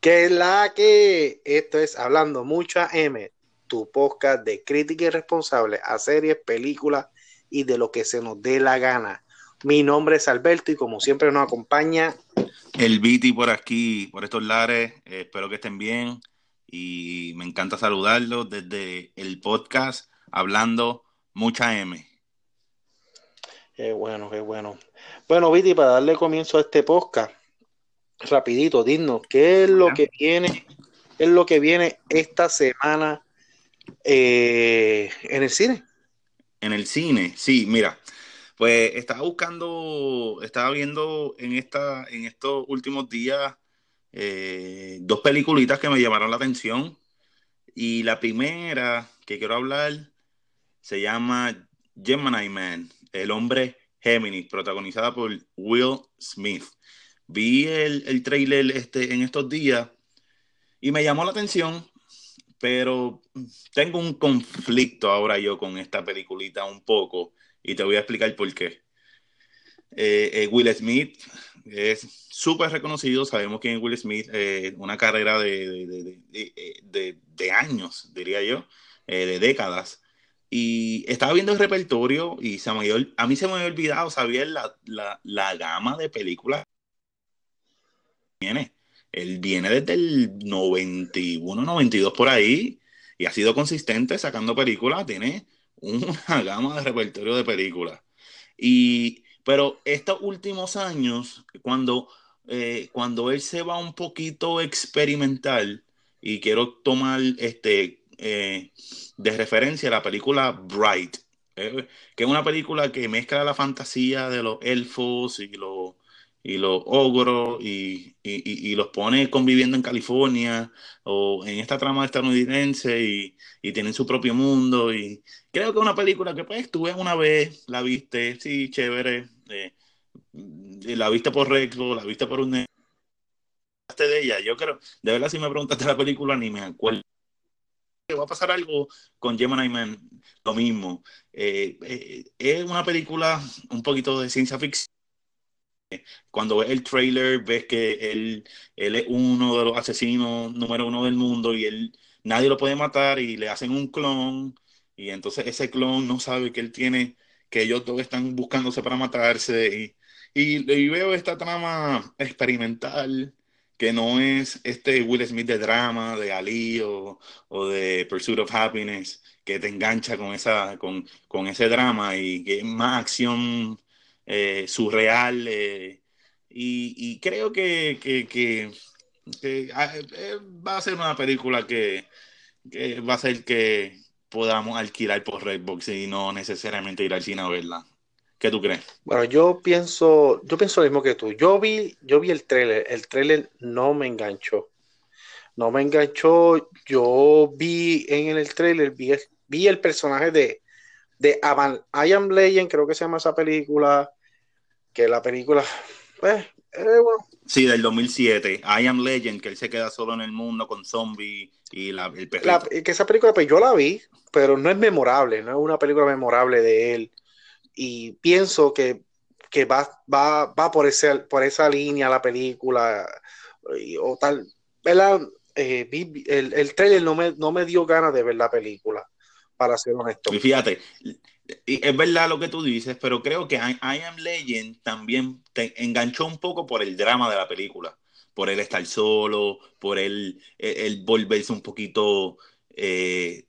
Que es la que esto es Hablando Mucha M, tu podcast de crítica y responsable a series, películas y de lo que se nos dé la gana. Mi nombre es Alberto y como siempre nos acompaña el Viti por aquí, por estos lares. Eh, espero que estén bien y me encanta saludarlos desde el podcast Hablando Mucha M. Qué bueno, qué bueno. Bueno, Viti, para darle comienzo a este podcast, rapidito, digno, ¿qué es lo que viene? ¿Qué es lo que viene esta semana eh, en el cine? En el cine, sí, mira, pues estaba buscando, estaba viendo en esta, en estos últimos días eh, dos peliculitas que me llamaron la atención. Y la primera que quiero hablar se llama Gemini Man, el hombre Géminis, protagonizada por Will Smith. Vi el, el trailer este, en estos días y me llamó la atención, pero tengo un conflicto ahora yo con esta peliculita un poco y te voy a explicar por qué. Eh, eh, Will Smith es súper reconocido, sabemos es Will Smith, eh, una carrera de, de, de, años, diría yo, de décadas. Y estaba viendo el repertorio y se me a mí se me había olvidado, sabía la, la, la gama de películas viene. Él viene desde el 91, 92 por ahí y ha sido consistente sacando películas, tiene una gama de repertorio de películas. Y, pero estos últimos años, cuando, eh, cuando él se va un poquito experimental, y quiero tomar este, eh, de referencia la película Bright, eh, que es una película que mezcla la fantasía de los elfos y los y los ogros y, y, los pone conviviendo en California o en esta trama estadounidense y, tienen su propio mundo. Y creo que es una película que pues tú ves una vez, la viste, sí, chévere, eh, la viste por Rexo, la viste por un... de ella, yo creo, de verdad si me preguntaste la película ni me acuerdo. Va a pasar algo con Gemini Man, lo mismo. Eh, eh, es una película un poquito de ciencia ficción cuando ves el trailer, ves que él, él es uno de los asesinos número uno del mundo y él nadie lo puede matar y le hacen un clon. Y entonces ese clon no sabe que él tiene, que ellos todos están buscándose para matarse. Y, y, veo esta trama experimental que no es este Will Smith de drama, de Ali o, o, de Pursuit of Happiness, que te engancha con, esa, con, con ese drama y que es más acción eh, surreal. Eh, y, creo que, ah, eh, va a ser una película que, va a ser que podamos alquilar por Redbox y no necesariamente ir al cine a verla. ¿Qué tú crees? Bueno, yo pienso, yo pienso lo mismo que tú. Yo vi, yo vi el trailer, el trailer no me enganchó. No me enganchó. Yo vi en el trailer, vi, vi el personaje de, de I Am creo que se llama esa película que la película, pues, eh, bueno. Sí, del 2007, I Am Legend, que él se queda solo en el mundo con zombies y la, el perrito. que esa película, pues yo la vi, pero no es memorable, no es una película memorable de él. Y pienso que, que va, va, va por, ese, por esa línea la película, o tal, ¿verdad? Eh, el, el trailer no me, no me dio ganas de ver la película, para ser honesto. Y fíjate, es verdad lo que tú dices, pero creo que I, Am Legend también te enganchó un poco por el drama de la película, por él estar solo, por él, el, volverse un poquito eh,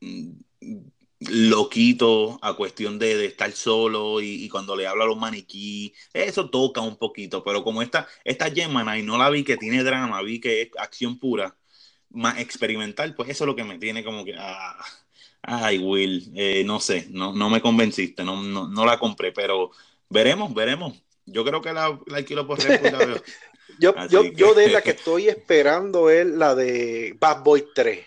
loquito a cuestión de, estar solo y, cuando le habla a los maniquí, eso toca un poquito, pero como esta, esta Gemini no la vi que tiene drama, vi que es acción pura, más experimental, pues eso es lo que me tiene como que... Ah, Ay, Will, eh, no sé, no, no me convenciste, no, no, la compré, pero veremos, veremos. Yo creo que la, la alquilo por Red yo, yo, yo de la que estoy esperando es la de Bad Boy 3.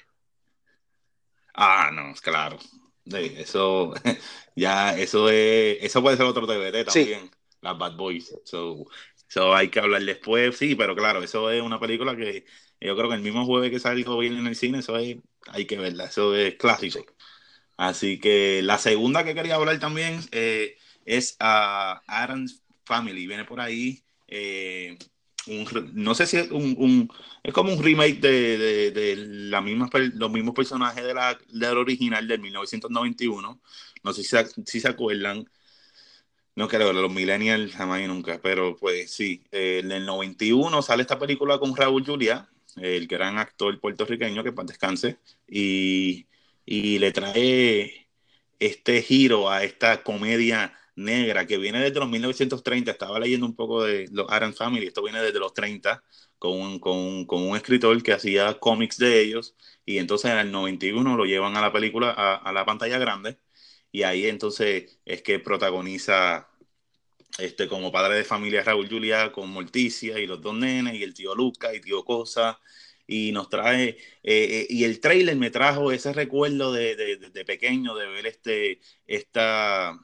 Ah, no, claro. eso, ya, eso es, eso puede ser otro DVD también, las Bad Boys. So, so, hay que hablar después, sí, pero claro, eso es una película que yo creo que el mismo jueves que salió bien en el cine, eso es, hay que verla, eso es clásico. Así que la segunda que quería hablar también eh, es a Adam's Family. Viene por ahí. Eh, no sé si es un, es como un remake de, de, la misma, los mismos personajes de la, del original del 1991. No sé si, si se acuerdan. No creo, los millennials jamás y nunca, pero pues sí, en el 91 sale esta película con Raúl Julia, el gran actor puertorriqueño que para descanse, y, y le trae este giro a esta comedia negra que viene desde los 1930. Estaba leyendo un poco de los Adams Family, esto viene desde los 30, con un, con, con un escritor que hacía cómics de ellos, y entonces en el 91 lo llevan a la película, a, a la pantalla grande, y ahí entonces es que protagoniza este, como padre de familia Raúl Julia con Morticia y los dos nenes y el tío Luca y tío Cosa y nos trae, eh, eh, y el trailer me trajo ese recuerdo de, de, de, pequeño de ver este, esta,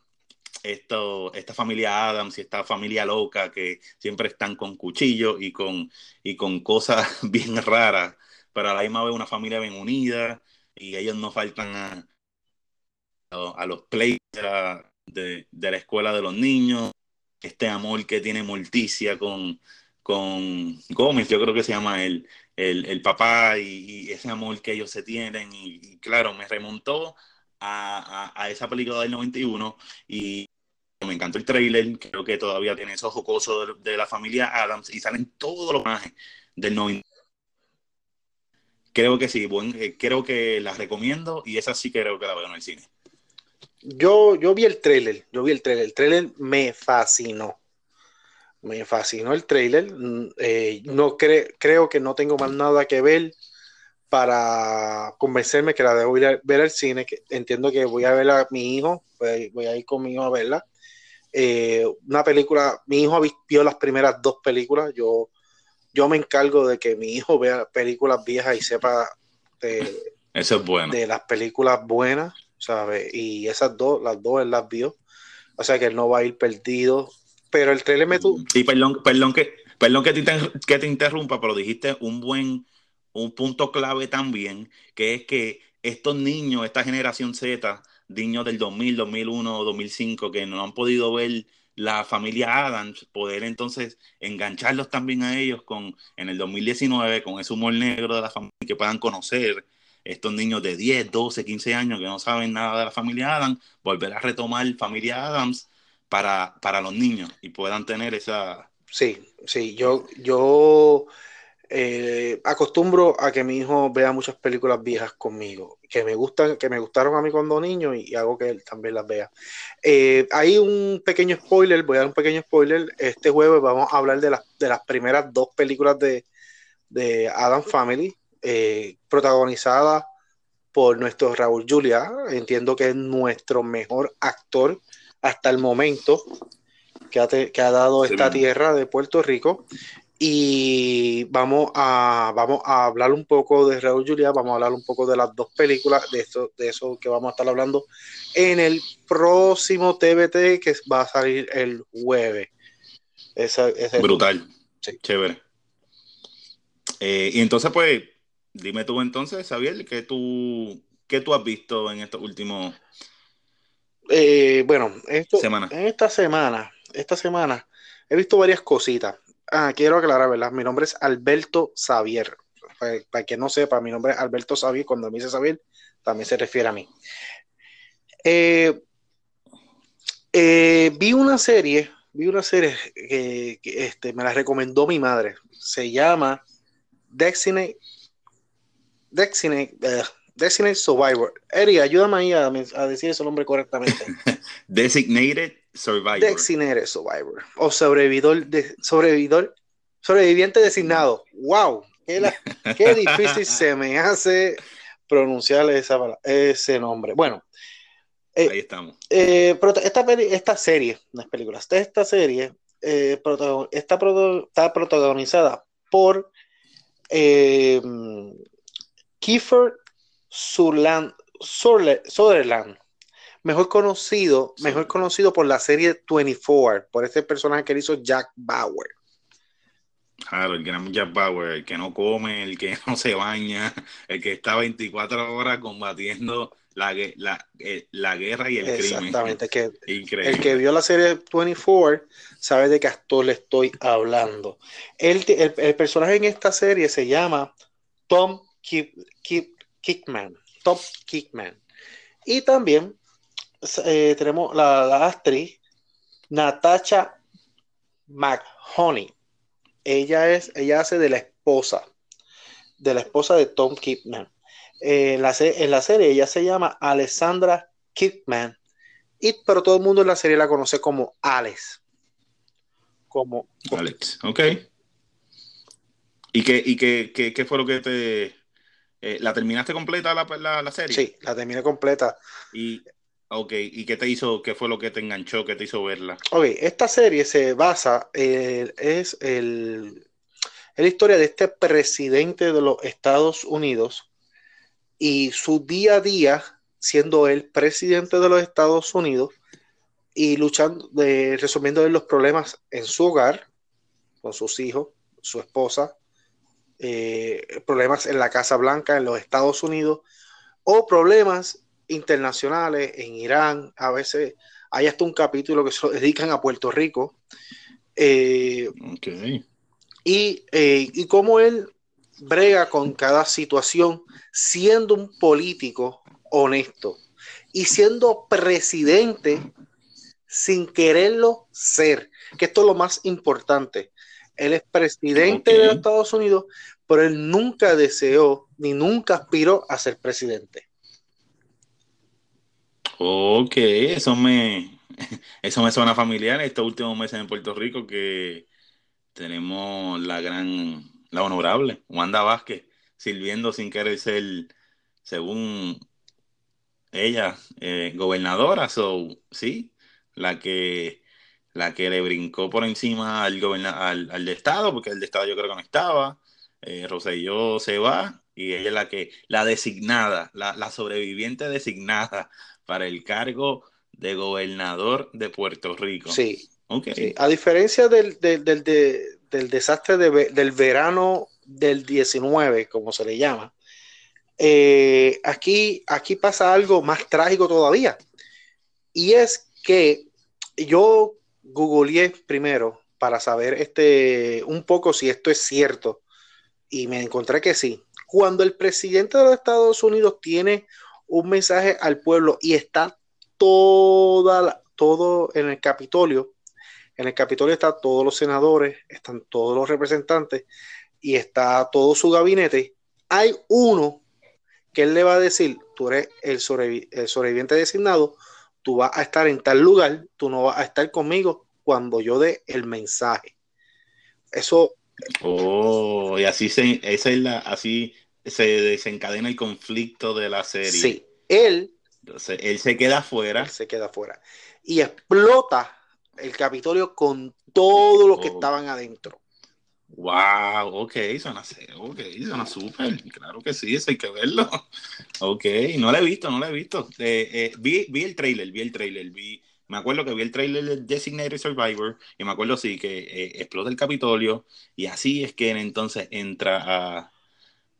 esto, esta familia Adams y esta familia loca que siempre están con cuchillos y con, y con cosas bien raras, pero la misma vez una familia bien unida y ellos no faltan a, a los plays de, de, la escuela de los niños, este amor que tiene Morticia con, con Gómez, yo creo que se llama el, el, el papá y, ese amor que ellos se tienen y, claro, me remontó a, a, esa película del 91 y me encantó el trailer, creo que todavía tiene esos jocosos de, la familia Adams y salen todos los personajes del 90. Creo que sí, buen, eh, creo que las recomiendo y esa sí creo que la veo en el cine. Yo, yo vi el trailer, yo vi el trailer, el trailer me fascinó. Me fascinó el trailer. Mm, eh, no cre creo que no tengo más nada que ver para convencerme que la debo ir a ver al cine. Que entiendo que voy a ver a mi hijo, voy, voy a ir con mi hijo a verla. Eh, una película, mi hijo vio las primeras dos películas, yo, yo me encargo de que mi hijo vea películas viejas y sepa de, Eso es bueno. de las películas buenas, ¿sabes? Y esas dos, las dos él las vio, o sea que él no va a ir perdido, pero el trailer me tuvo... Y perdón, perdón que, perdón que te, que te interrumpa, pero dijiste un buen, un punto clave también, que es que estos niños, esta generación Z, niños del 2000, 2001, 2005 que no han podido ver la familia Adams, poder entonces engancharlos también a ellos con en el 2019 con ese humor negro de la familia que puedan conocer estos niños de 10, 12, 15 años que no saben nada de la familia Adams, volver a retomar familia Adams para, para los niños y puedan tener esa... Sí, sí, yo, yo eh, acostumbro a que mi hijo vea muchas películas viejas conmigo, que me gustan, que me gustaron a mí cuando niño y, hago que él también las vea. Eh, hay un pequeño spoiler, voy a dar un pequeño spoiler. Este jueves vamos a hablar de, las de las primeras dos películas de, de Adam Family, eh, protagonizadas por nuestro Raúl Julia. Entiendo que es nuestro mejor actor hasta el momento que ha, te, que ha dado esta tierra de Puerto Rico y vamos a, vamos a hablar un poco de Raúl Julia, vamos a hablar un poco de las dos películas, de eso, de eso que vamos a estar hablando en el próximo TBT que va a salir el jueves. Esa, esa Brutal, sí. chévere. Eh, y entonces, pues, dime tú entonces, Xavier, ¿qué tú, qué tú has visto en estos últimos... Eh, bueno, esto, semana. en esta semana, esta semana he visto varias cositas. Ah, quiero aclarar, ¿verdad? Mi nombre es Alberto Xavier. Para, para que no sepa, mi nombre es Alberto Xavier. Cuando me dice Xavier, también se refiere a mí. Eh, eh, vi una serie, vi una serie que, que, este, me la recomendó mi madre. Se llama Destiny, Destiny, uh, Destiny Survivor. Eri, ayúdame ahí a, a decir ese nombre correctamente. Designated Survivor. Designated Survivor. O sobrevividor, de, sobrevividor, sobreviviente designado. ¡Wow! Qué, la, qué difícil se me hace pronunciar esa, ese nombre. Bueno. Eh, Ahí estamos. Eh, esta, esta serie, no es película, esta serie eh, está, está, protagonizada por eh, Kiefer Sutherland, Sutherland mejor conocido, sí. mejor conocido por la serie 24, por ese personaje que hizo Jack Bauer. Claro, el gran Jack Bauer, el que no come, el que no se baña, el que está 24 horas combatiendo la, la, eh, la guerra y el crimen. Exactamente, que el que vio la serie 24 sabe de qué actor le estoy hablando. El, el, personaje en esta serie se llama Tom Kickman. Tom Kickman. Y también eh, tenemos la, actriz Natasha McHoney. Ella es, ella hace de la esposa, de la esposa de Tom Kickman en, la, en la serie ella se llama Alessandra Kickman, pero todo el mundo en la serie la conoce como Alex. Como, Alex, ok. ¿Y qué, y qué, qué, fue lo que te... Eh, ¿La terminaste completa la, la, serie? Sí, la terminé completa. Y, ok, ¿y qué te hizo, qué fue lo que te enganchó, qué te hizo verla? Ok, esta serie se basa, eh, es el, es la historia de este presidente de los Estados Unidos y su día a día siendo el presidente de los Estados Unidos y luchando, de, resolviendo los problemas en su hogar, con sus hijos, su esposa, eh, problemas en la Casa Blanca en los Estados Unidos o problemas internacionales en Irán. A veces hay hasta un capítulo que se dedican a Puerto Rico. Eh, y, eh, y cómo él brega con cada situación siendo un político honesto y siendo presidente sin quererlo ser, que esto es lo más importante. Él es presidente de Estados Unidos, pero él nunca deseó ni nunca aspiró a ser presidente. Ok, eso me, eso me suena familiar estos últimos meses en Puerto Rico que tenemos la gran la honorable, Wanda Vázquez, sirviendo sin querer ser, según ella, eh, gobernadora, so, sí, la que, la que le brincó por encima al, al, al de Estado, porque el de Estado yo creo que no estaba, eh, Roselló se va, y ella es la que, la designada, la, sobreviviente designada para el cargo de gobernador de Puerto Rico. Sí. Okay. A diferencia del, del, del, del desastre del verano del 19, como se le llama, eh, aquí, aquí pasa algo más trágico todavía. Y es que yo googleé primero para saber este, un poco si esto es cierto y me encontré que sí. Cuando el presidente de los Estados Unidos tiene un mensaje al pueblo y está toda todo en el Capitolio, en el Capitolio están todos los senadores, están todos los representantes y está todo su gabinete. Hay uno que él le va a decir, tú eres el, sobreviviente designado, tú vas a estar en tal lugar, tú no vas a estar conmigo cuando yo dé el mensaje. Eso. Oh, y así se, esa es la, así se desencadena el conflicto de la serie. Sí, él. Entonces, él se queda afuera. se queda. Y explota el Capitolio con todos los que oh. estaban adentro. Wow, ok, suena, okay, suena súper, claro que sí, eso hay que verlo. Ok, no lo he visto, no lo he visto. Eh, eh, vi, vi, el trailer, vi el trailer, vi, me acuerdo que vi el trailer de Designated Survivor y me acuerdo sí que eh, explota el Capitolio y así es que entonces entra a,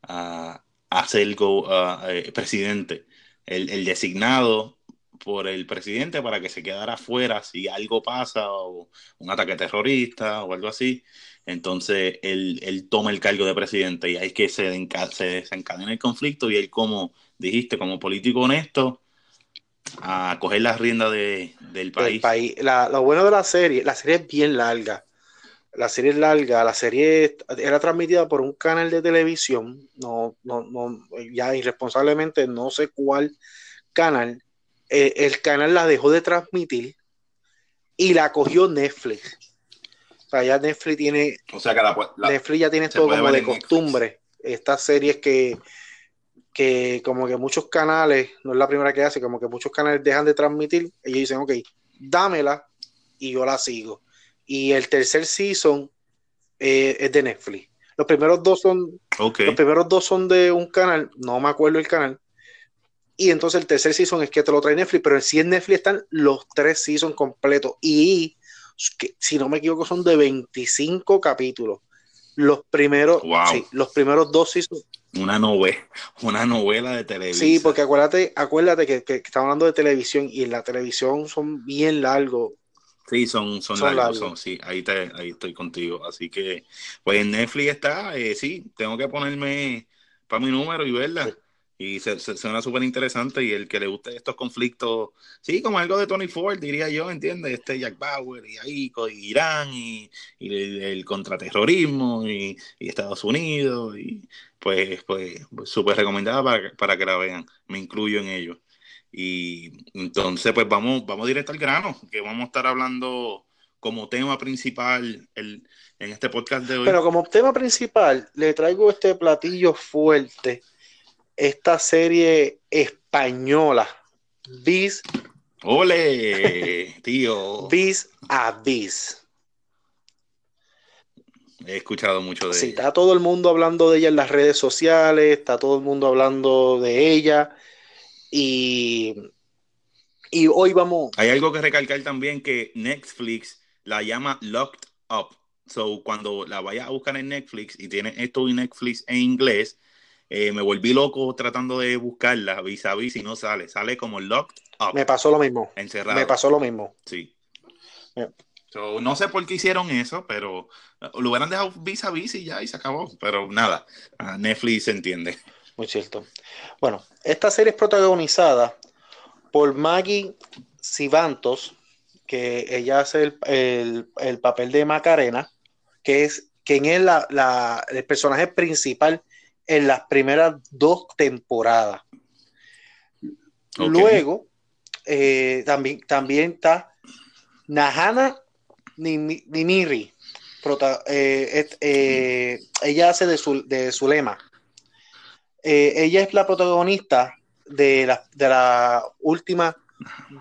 a, a ser go, presidente. El, el, designado por el presidente para que se quedara fuera si algo pasa o un ataque terrorista o algo así. Entonces él, toma el cargo de presidente y ahí que se, se desencadena el conflicto y él como dijiste, como político honesto, a coger las riendas del país. país. lo bueno de la serie, la serie es bien larga. La serie es larga, la serie era transmitida por un canal de televisión, no, no, no, ya irresponsablemente no sé cuál canal, eh, el canal la dejó de transmitir y la cogió Netflix. O sea, ya Netflix tiene. O sea, que Netflix ya tiene todo como de costumbre. Estas series que, que, como que muchos canales, no es la primera que hace, como que muchos canales dejan de transmitir. Ellos dicen, ok, dámela y yo la sigo. Y el tercer season eh, es de Netflix. Los primeros dos son. Los primeros dos son de un canal, no me acuerdo el canal, y entonces el tercer season es que te lo trae Netflix, pero si en Netflix están los tres seasons completos. Y que, si no me equivoco, son de 25 capítulos. Los primeros, sí, los primeros dos seasons. Una novela, una novela de televisión. Sí, porque acuérdate, acuérdate que, que, estamos hablando de televisión y en la televisión son bien largos. Sí, son, son, largos, sí, ahí, te, ahí estoy contigo. Así que, pues en Netflix está, eh, sí, tengo que ponerme para mi número y verla. Y se, suena súper interesante y el que le guste estos conflictos, sí, como algo de Tony Ford, diría yo, ¿entiendes? Este Jack Bauer y ahí con Irán y, el, contraterrorismo y, Estados Unidos y pues pues súper recomendada para, para que la vean, me incluyo en ello. Y entonces pues vamos, vamos directo al grano, que vamos a estar hablando como tema principal el, en este podcast de hoy. Pero como tema principal le traigo este platillo fuerte esta serie española, Bis. ¡Ole! Tío. Bis a Bis. He escuchado mucho de sí, está todo el mundo hablando de ella en las redes sociales, está todo el mundo hablando de ella. Y, y hoy vamos. Hay algo que recalcar también que Netflix la llama Locked Up. So, cuando la vayas a buscar en Netflix y tiene esto en Netflix en inglés, eh, me volví loco tratando de buscarla vis a vis y no sale. Sale como locked up. Me pasó lo mismo. Encerrado. Me pasó lo mismo. Sí. no sé por qué hicieron eso, pero lo hubieran dejado vis a vis y ya, y se acabó. Pero nada, Netflix se entiende. Muy cierto. Bueno, esta serie es protagonizada por Maggie Sivantos, que ella hace el, papel de Macarena, que es quien es la, el personaje principal en las primeras dos temporadas. Luego, eh, también, también está Nahana Nimiri. Eh, eh, ella hace de, su, de Zulema. ella es la protagonista de la, de la última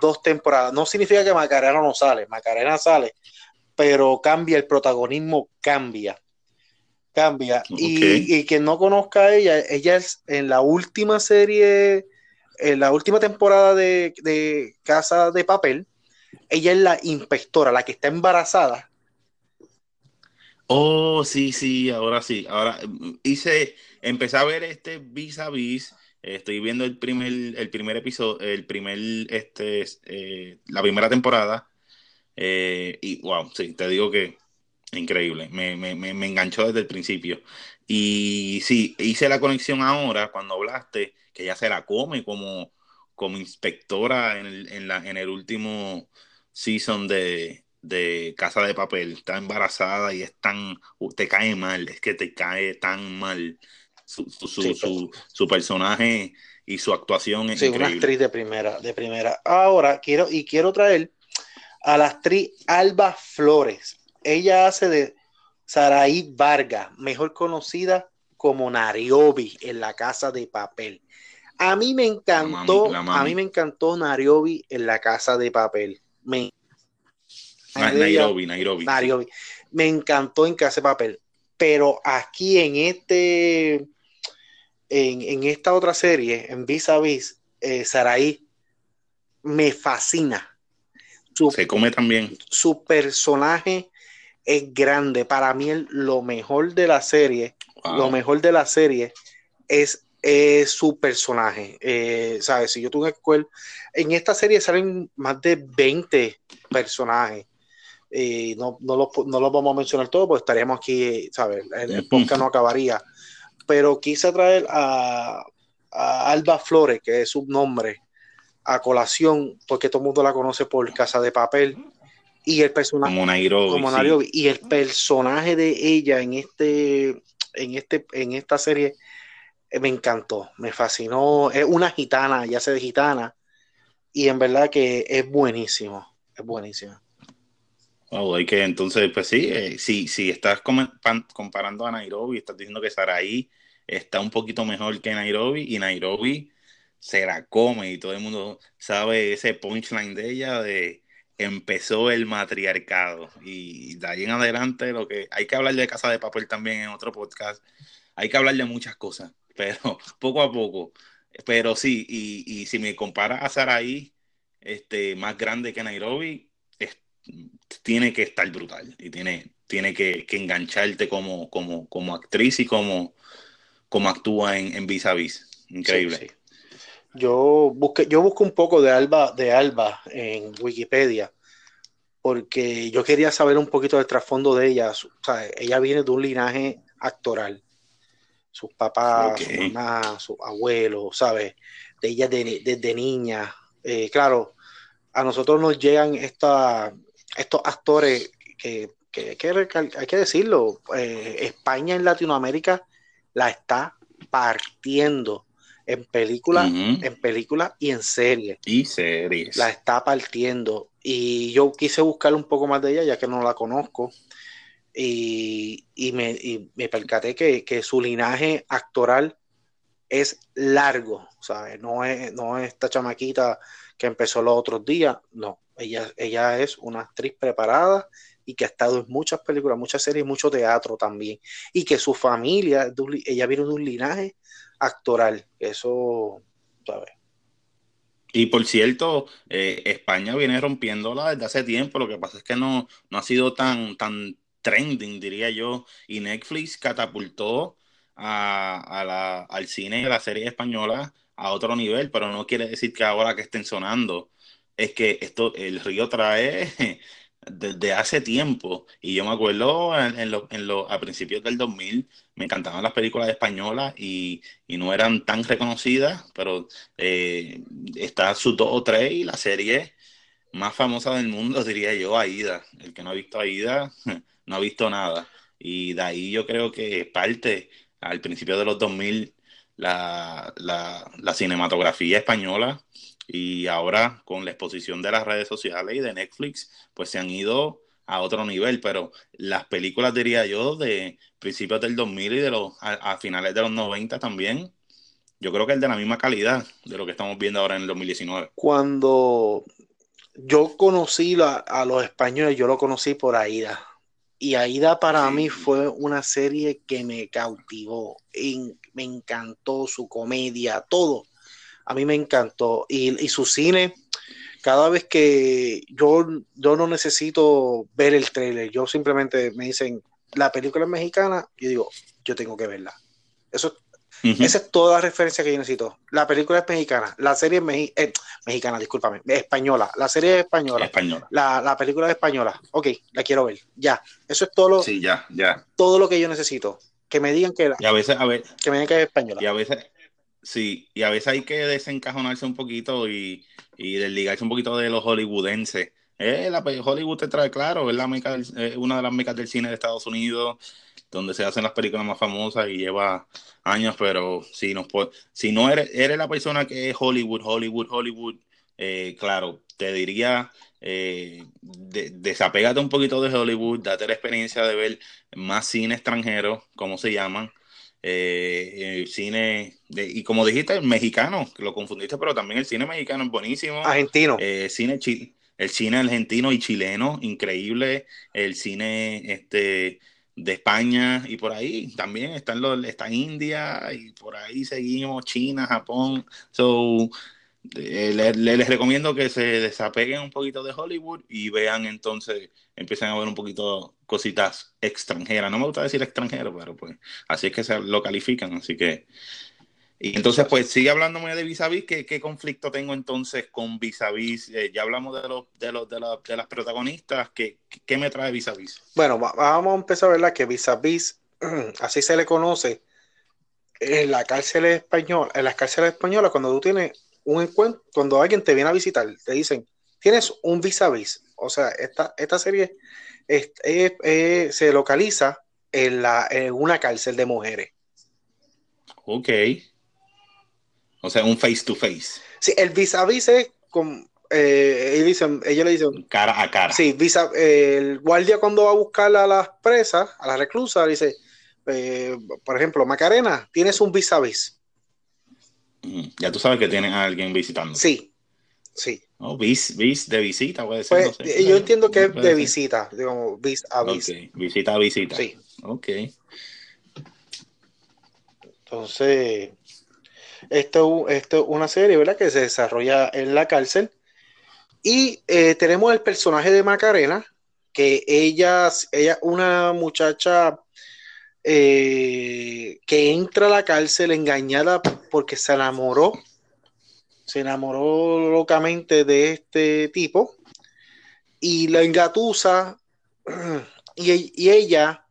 dos temporadas. No significa que Macarena no sale, Macarena sale, pero cambia, el protagonismo cambia cambia. Y, y, quien no conozca a ella, ella es en la última serie, en la última temporada de, Casa de Papel, ella es la inspectora, la que está embarazada. Oh, sí, sí, ahora sí. Ahora hice, empecé a ver este vis a vis. Estoy viendo el primer, el primer episodio, el primer, este, eh, la primera temporada. Eh, y wow, sí, te digo que Increíble, me, me, me, enganchó desde el principio. Y sí, hice la conexión ahora cuando hablaste, que ya se la come como, como inspectora en el, en, la, en el último season de, de Casa de Papel. Está embarazada y es tan, te cae mal, es que te cae tan mal su, su, su, personaje y su actuación es sí, una actriz de primera, de primera. Ahora quiero, y quiero traer a la actriz Alba Flores ella hace de Saraí Vargas, mejor conocida como Nariobi en la casa de papel. A mí me encantó, a mí me encantó Nariobi en la casa de papel. Me, Nairobi, Nairobi. Nairobi. Me encantó en casa de papel. Pero aquí en este, en, esta otra serie, en Vis a Vis, eh, Saraí, me fascina. Se come también. Su personaje es grande. Para mí lo mejor de la serie, lo mejor de la serie es, su personaje. Eh, ¿Sabes? Si yo tuve que en esta serie salen más de 20 personajes. Y no, no, los, vamos a mencionar todos porque estaríamos aquí, ¿sabes? El, podcast no acabaría. Pero quise traer a, a Alba Flores, que es su nombre, a colación, porque todo el mundo la conoce por Casa de Papel y el personaje como y el personaje de ella en este en este en esta serie eh, me encantó me fascinó. Es una gitana ya sé de gitana. Y en verdad que es buenísimo es buenísimo. Wow, hay que entonces pues sí eh, si, si estás comparando a Nairobi estás diciendo que Saraí está un poquito mejor que Nairobi y Nairobi se la come y todo el mundo sabe ese punchline de ella de empezó el matriarcado. Y de ahí en adelante, lo que hay que hablar de Casa de Papel también en otro podcast. Hay que hablar de muchas cosas, pero poco a poco. Pero sí, y, si me compara a Saraí, este, más grande que Nairobi, tiene que estar brutal. Y tiene, tiene que, engancharte como, como, como actriz y como, como actúa en, en Vis a Vis. Increíble. Yo, busqué, yo busco un poco de Alba, de Alba en Wikipedia porque yo quería saber un poquito del trasfondo de ella. O sea, ella viene de un linaje actoral. Sus papás, su mamá, sus abuelos, ¿sabes? De ella desde niña. Eh, claro, a nosotros nos llegan esta, estos actores que, que, hay que decirlo, eh, España en Latinoamérica la está partiendo en películas, en películas y en series. Y series. La está partiendo. Y yo quise buscar un poco más de ella, ya que no la conozco. Y, me, me, percaté que, su linaje actoral es largo, ¿sabes? No es, no es esta chamaquita que empezó los otros días, no. Ella, ella es una actriz preparada y que ha estado en muchas películas, muchas series, mucho teatro también. Y que su familia, ella viene de un linaje actoral. Eso, ¿sabes? Y por cierto, eh, España viene rompiéndola desde hace tiempo. Lo que pasa es que no, no ha sido tan, tan trending, diría yo. Y Netflix catapultó a, la, al cine y a la serie española a otro nivel, pero no quiere decir que ahora que estén sonando es que esto el río trae desde hace tiempo. Y yo me acuerdo en, en, a principios del 2000, me encantaban las películas españolas y, y no eran tan reconocidas, pero eh, está su dos o tres y la serie más famosa del mundo, diría yo, Aida. El que no ha visto Aida no ha visto nada. Y de ahí yo creo que parte, al principio de los 2000, la, la, la cinematografía española y ahora con la exposición de las redes sociales y de Netflix, pues se han ido a otro nivel, pero las películas, diría yo, de principios del 2000 y de los a, finales de los 90 también, yo creo que es de la misma calidad de lo que estamos viendo ahora en el 2019. Cuando yo conocí a los españoles, yo lo conocí por Aida. Y Aida para mí fue una serie que me cautivó, me encantó su comedia, todo a mí me encantó. Y, su cine, cada vez que yo, yo no necesito ver el trailer, yo simplemente me dicen, la película es mexicana, yo digo, yo tengo que verla. Eso, Esa es toda la referencia que yo necesito. La película es mexicana, la serie es eh, mexicana, discúlpame, española, la serie es española, española. La, la, película es española. Ok, la quiero ver. Ya, eso es todo lo, sí, ya, ya. Todo lo que yo necesito. Que me digan que, y a veces, a ver, que me digan que es española. Y a veces, Sí, y a veces hay que desencajonarse un poquito y, y desligarse un poquito de los hollywoodenses. Eh, la, Hollywood te trae claro, es la meca una de las mecas del cine de Estados Unidos, donde se hacen las películas más famosas y lleva años, pero si, nos, si no eres, eres la persona que es Hollywood, Hollywood, Hollywood, eh, claro, te diría, eh, desapégate un poquito de Hollywood, date la experiencia de ver más cine extranjero, como se llaman, eh, cine, de, y como dijiste, mexicano, que lo confundiste, pero también el cine mexicano es buenísimo. Argentino. Eh, cine el cine argentino y chileno, increíble. El cine este, de España y por ahí también están los, está India y por ahí seguimos, China, Japón. So, eh, les, recomiendo que se desapeguen un poquito de Hollywood y vean entonces, empiezan a ver un poquito cositas extranjeras. No me gusta decir extranjero, pero pues así es que se lo califican. Así que. Y entonces, pues sigue hablándome de vis a vis. ¿Qué, qué conflicto tengo entonces con vis a vis? Ya hablamos de, los, de, los, de, de las protagonistas. ¿Qué, ¿Qué, me trae vis a vis? Bueno, vamos a empezar a verla que vis a vis, así se le conoce en la cárcel española, en las cárceles españolas, cuando tú tienes un encuentro, cuando alguien te viene a visitar, te dicen, tienes un vis a vis. O sea, esta, esta serie se localiza en, la, en una cárcel de mujeres. Ok. O sea, un face to face. Sí, el vis a vis es con, eh, ellos, le dicen cara a cara. Sí, visa, el guardia cuando va a buscar a las presas, a las reclusas, dice, eh, por ejemplo, Macarena, tienes un vis a vis. Ya tú sabes que tienes a alguien visitando. Sí, sí. Oh, vis, vis de visita, puede ser. Pues, yo entiendo que es de visita, digamos, vis a vis. Visita a visita. Sí. Ok. Entonces, esto, esto es una serie, ¿verdad? Que se desarrolla en la cárcel. Y eh, tenemos el personaje de Macarena, que ella, ella una muchacha eh, que entra a la cárcel engañada porque se enamoró, se enamoró locamente de este tipo y la engatusa y, ella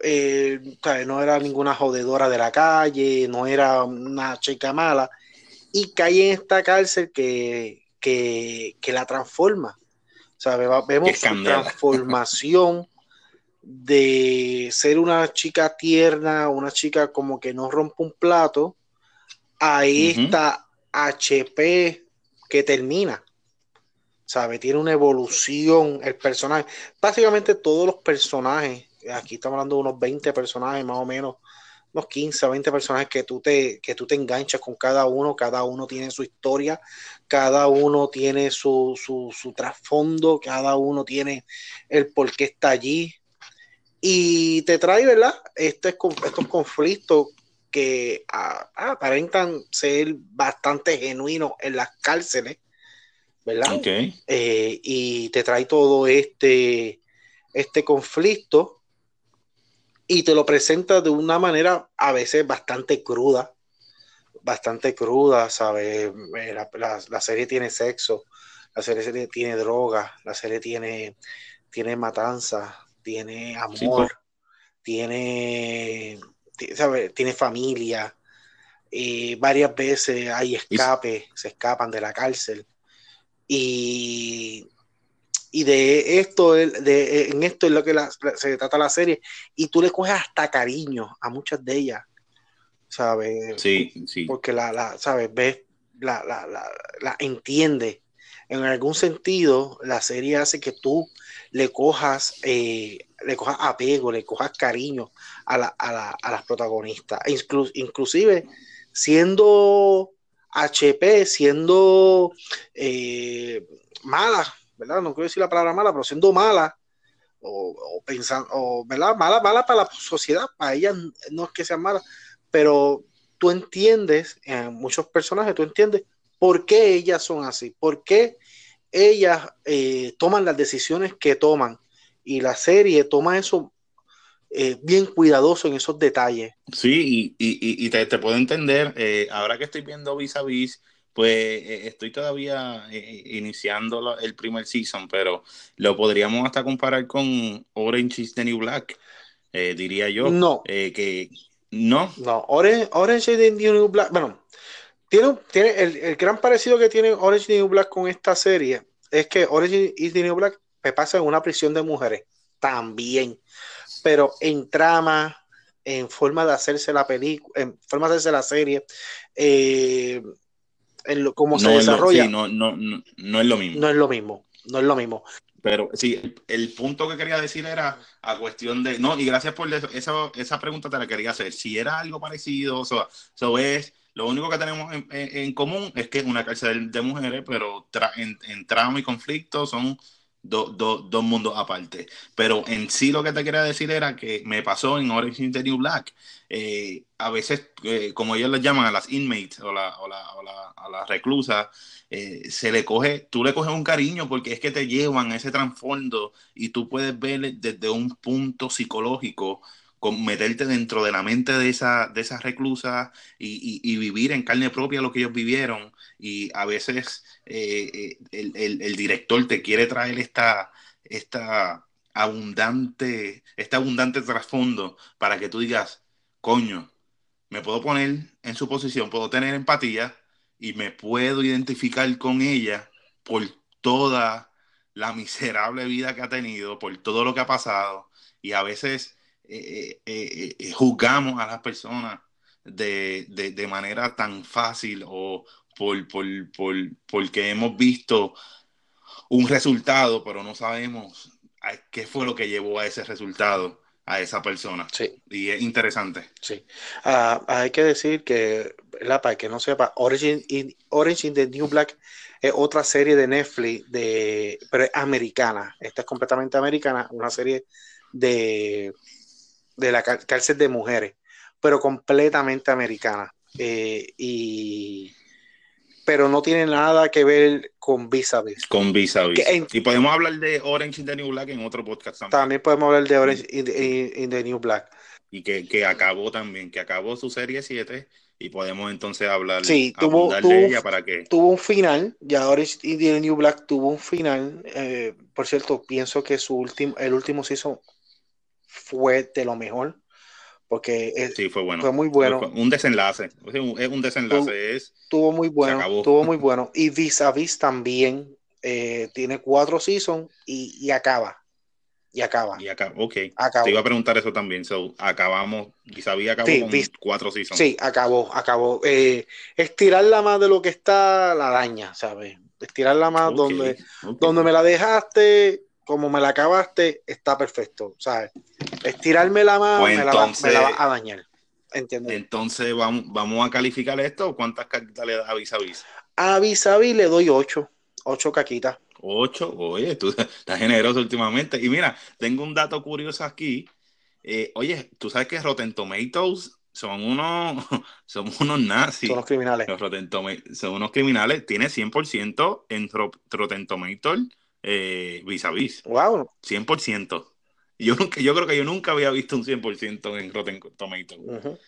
eh, no era ninguna jodedora de la calle, no era una chica mala y cae en esta cárcel que, la transforma. vemos su transformación de ser una chica tierna, una chica como que no rompe un plato, a esta HP que termina. ¿Sabe? Tiene una evolución el personaje. Básicamente todos los personajes, aquí estamos hablando de unos 20 personajes más o menos, unos 15 a 20 personajes que tú te, que tú te enganchas con cada uno, cada uno tiene su historia, cada uno tiene su, su, su trasfondo, cada uno tiene el por qué está allí, y te trae, ¿verdad? Este, estos conflictos que aparentan ser bastante genuinos en las cárceles, ¿verdad? Eh, y te trae todo este, este conflicto y te lo presenta de una manera a veces bastante cruda, bastante cruda, ¿sabes? Eh, la, serie tiene sexo, la serie tiene droga, la serie tiene, tiene matanza, tiene amor, tiene, tiene familia. varias veces hay escape, se escapan de la cárcel. Y, y de esto, de, en esto es lo que se trata la serie. Y tú le coges hasta cariño a muchas de ellas, ¿sabes? Sí, sí. Porque la, la ¿sabes? Ves, la, la, la, la entiende. En algún sentido, la serie hace que tú le cojas, eh, le cojas apego, le cojas cariño a, la, a, la, a las protagonistas. E inclusive siendo HP, siendo eh, mala, ¿verdad? No quiero decir la palabra mala, pero siendo mala, o, pensando, ¿verdad? Mala, mala para la sociedad, para ellas no es que sea mala, pero tú entiendes, en muchos personajes, tú entiendes por qué ellas son así, por qué ellas eh, toman las decisiones que toman y la serie toma eso eh, bien cuidadoso en esos detalles. Sí, y, te, puedo entender, eh, ahora que estoy viendo vis a vis, pues estoy todavía iniciando el primer season, pero lo podríamos hasta comparar con Orange is the New Black, diría yo. No. que no. No, Orange, Orange is the New Black, bueno, tiene, tiene el, gran parecido que tiene Orange is the New Black con esta serie es que Orange is the New Black me pasa en una prisión de mujeres también, pero en trama, en forma de hacerse la película, en forma de hacerse la serie, eh, en lo, cómo se desarrolla. no, no, no, no, es lo mismo. No es lo mismo, no es lo mismo. Pero sí, el, punto que quería decir era a cuestión de. No, y gracias por eso, esa pregunta te la quería hacer. Si era algo parecido, eso, eso es lo único que tenemos en, común es que es una cárcel de mujeres, pero en, en, trama y conflicto son dos mundos aparte. Pero en sí lo que te quería decir era que me pasó en Orange is the New Black. Eh, a veces, eh, como ellos les llaman a las inmates o, la, o la, a las reclusas, eh, se le coge, tú le coges un cariño porque es que te llevan ese trasfondo y tú puedes ver desde un punto psicológico con meterte dentro de la mente de esa, de esas reclusas y, vivir en carne propia lo que ellos vivieron. Y a veces eh, eh, el, director te quiere traer esta, esta abundante, este abundante trasfondo para que tú digas, coño, me puedo poner en su posición, puedo tener empatía y me puedo identificar con ella por toda la miserable vida que ha tenido, por todo lo que ha pasado. Y a veces eh, eh, eh, juzgamos a las personas de, manera tan fácil o por, por, porque hemos visto un resultado, pero no sabemos qué fue lo que llevó a ese resultado a esa persona. Sí. Y es interesante. Sí. Ah, hay que decir que, la para que no sepa, Origin in, Orange the New Black es otra serie de Netflix, de, pero es americana. Esta es completamente americana, una serie de de la cárcel de mujeres, pero completamente americana. Eh, y pero no tiene nada que ver con Vis a Vis. Con vis a vis. Que en- Y podemos hablar de Orange is the New Black en otro podcast también. También podemos hablar de Orange in the, in the New Black. Y que, que acabó también, que acabó su serie 7 y podemos entonces hablar Sí, tuvo- tuvo- de ella para que... Tuvo un final, ya Orange in the New Black tuvo un final. eh, por cierto, pienso que su último, el último season fue de lo mejor, porque es- Sí, fue bueno. fue muy bueno. Un desenlace. Es un, es un desenlace. Es, Estuvo muy bueno, estuvo muy bueno. Y Vis a Vis también eh, tiene cuatro seasons y, y acaba. Y acaba. y ok. Acabó. Te iba a preguntar eso también. So, acabamos, y sabía acabó Sí, con vis- cuatro seasons. Sí, acabó, acabó. Eh, estirarla más de lo que está la daña, ¿sabes? Estirarla más Ok, donde, ok. donde me la dejaste, como me la acabaste, está perfecto, ¿sabes? Estirármela más Pues me, la va, entonces- me la va a dañar. ¿Entiendes? Entonces, vamos, vamos a calificar esto. ¿Cuántas cartas le das a vis a vis? A Vis a Vis le doy ocho, ocho caquitas. Ocho. Oye, tú estás generoso últimamente. Y mira, tengo un dato curioso aquí. Eh, oye, tú sabes que Rotten Tomatoes son unos, son unos nazis. Son los criminales. Los Rotten son unos criminales. Tiene 100% en Ro- Rotten Tomatoes eh, vis a vis. Wow. 100%. Yo, nunca, yo creo que yo nunca había visto un 100% en Rotten Tomatoes.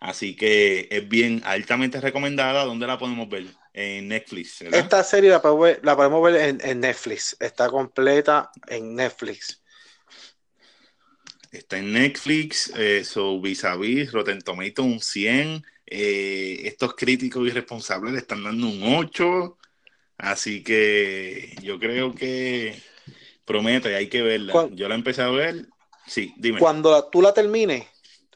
Así que es bien altamente recomendada. ¿Dónde la podemos ver? En Netflix. ¿verdad? Esta serie la podemos ver, la podemos ver en, en Netflix. Está completa en Netflix. Está en Netflix, eh, so vis a vis, Rotten Tomatoes un 100. eh, estos críticos irresponsables le están dando un 8. Así que yo creo que promete, hay que verla. Yo la empecé a ver. Sí, dime. Cuando la- tú la termines,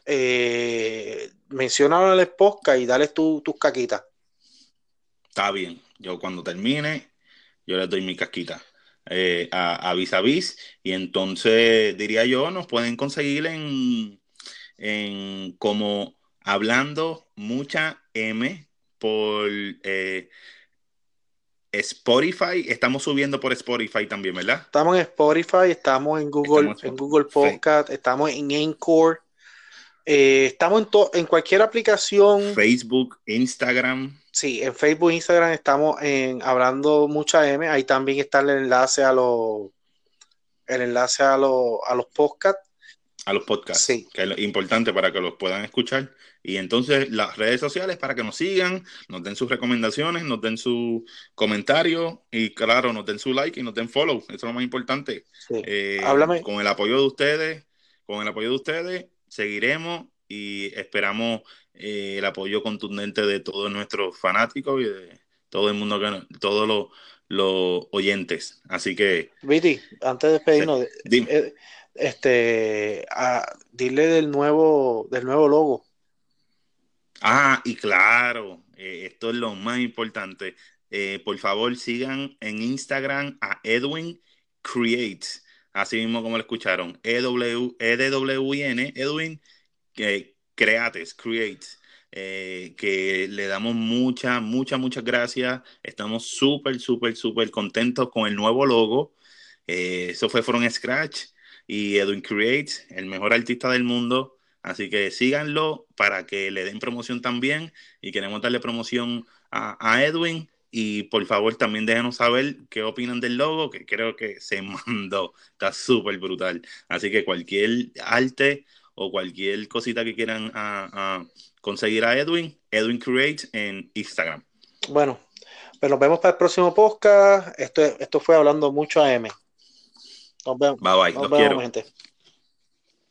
eh, menciona en el podcast y dale tu- tus caquitas. Está bien. Yo cuando termine, yo les doy mi casquita eh, a, a vis a vis. Y entonces, diría yo, nos pueden conseguir en, en como hablando mucha M por eh, Spotify. Estamos subiendo por Spotify también, ¿verdad? Estamos en Spotify, estamos en Google, Estamos en en Google. Podcast, estamos en Anchor, eh, estamos en, to- en cualquier aplicación. Facebook, Instagram. Sí, en Facebook, Instagram estamos en Hablando Mucha M. Ahí también está el enlace a los el enlace a los a los podcasts. a los podcasts, Sí. que es lo importante para que los puedan escuchar. Y entonces las redes sociales para que nos sigan, nos den sus recomendaciones, nos den su comentario y claro, nos den su like y nos den follow. Eso es lo más importante. Sí. Eh, Háblame. Con el apoyo de ustedes, con el apoyo de ustedes, seguiremos y esperamos eh, el apoyo contundente de todos nuestros fanáticos y de todo el mundo, que todos los, los oyentes. Así que, Viti, antes de despedirnos, dime. eh, este, a- dile del nuevo del nuevo logo. Ah, y claro, eh, esto es lo más importante. Eh, por favor, sigan en Instagram a Edwin Creates, así mismo como lo escucharon, E EW, EDWIN, Edwin eh, Creates, Creates, eh, que le damos muchas, muchas, muchas gracias. Estamos súper, súper, súper contentos con el nuevo logo. Eso fue from scratch y Edwin Creates, el mejor artista del mundo. Así que síganlo para que le den promoción también y queremos darle promoción a, a Edwin. Y por favor también déjenos saber qué opinan del logo, que creo que se mandó, está súper brutal. Así que cualquier arte o cualquier cosita que quieran a- a conseguir a Edwin, Edwin Create en Instagram. Bueno, pues nos vemos para el próximo podcast. Esto, esto fue hablando mucho a M. Nos vemos. Bye bye, Nos los vemos, quiero. gente.